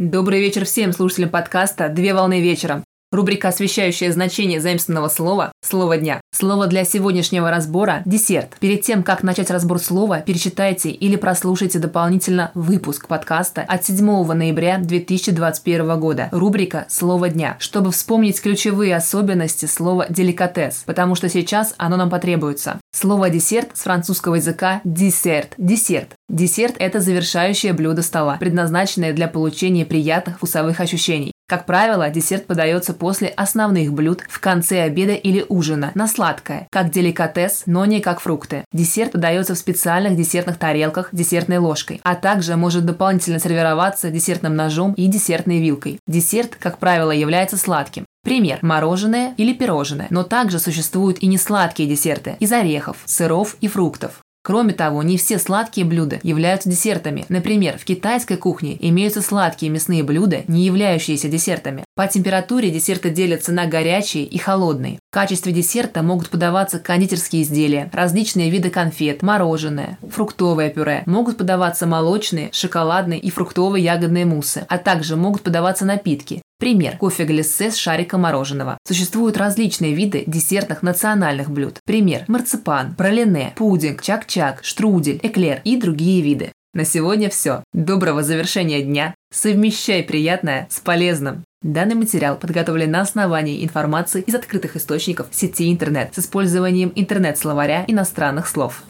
Добрый вечер всем слушателям подкаста «Две волны вечером». Рубрика, освещающая значение заимственного слова «Слово дня». Слово для сегодняшнего разбора – десерт. Перед тем, как начать разбор слова, перечитайте или прослушайте дополнительно выпуск подкаста от 7 ноября 2021 года. Рубрика «Слово дня», чтобы вспомнить ключевые особенности слова «деликатес», потому что сейчас оно нам потребуется. Слово «десерт» с французского языка «десерт» – «десерт». Десерт – это завершающее блюдо стола, предназначенное для получения приятных вкусовых ощущений. Как правило, десерт подается после основных блюд в конце обеда или ужина на сладкое, как деликатес, но не как фрукты. Десерт подается в специальных десертных тарелках десертной ложкой, а также может дополнительно сервироваться десертным ножом и десертной вилкой. Десерт, как правило, является сладким. Пример – мороженое или пирожное. Но также существуют и несладкие десерты из орехов, сыров и фруктов. Кроме того, не все сладкие блюда являются десертами. Например, в китайской кухне имеются сладкие мясные блюда, не являющиеся десертами. По температуре десерты делятся на горячие и холодные. В качестве десерта могут подаваться кондитерские изделия, различные виды конфет, мороженое, фруктовое пюре. Могут подаваться молочные, шоколадные и фруктовые ягодные муссы, а также могут подаваться напитки, Пример. Кофе глиссе с шариком мороженого. Существуют различные виды десертных национальных блюд. Пример. Марципан, пролине, пудинг, чак-чак, штрудель, эклер и другие виды. На сегодня все. Доброго завершения дня. Совмещай приятное с полезным. Данный материал подготовлен на основании информации из открытых источников сети интернет с использованием интернет-словаря иностранных слов.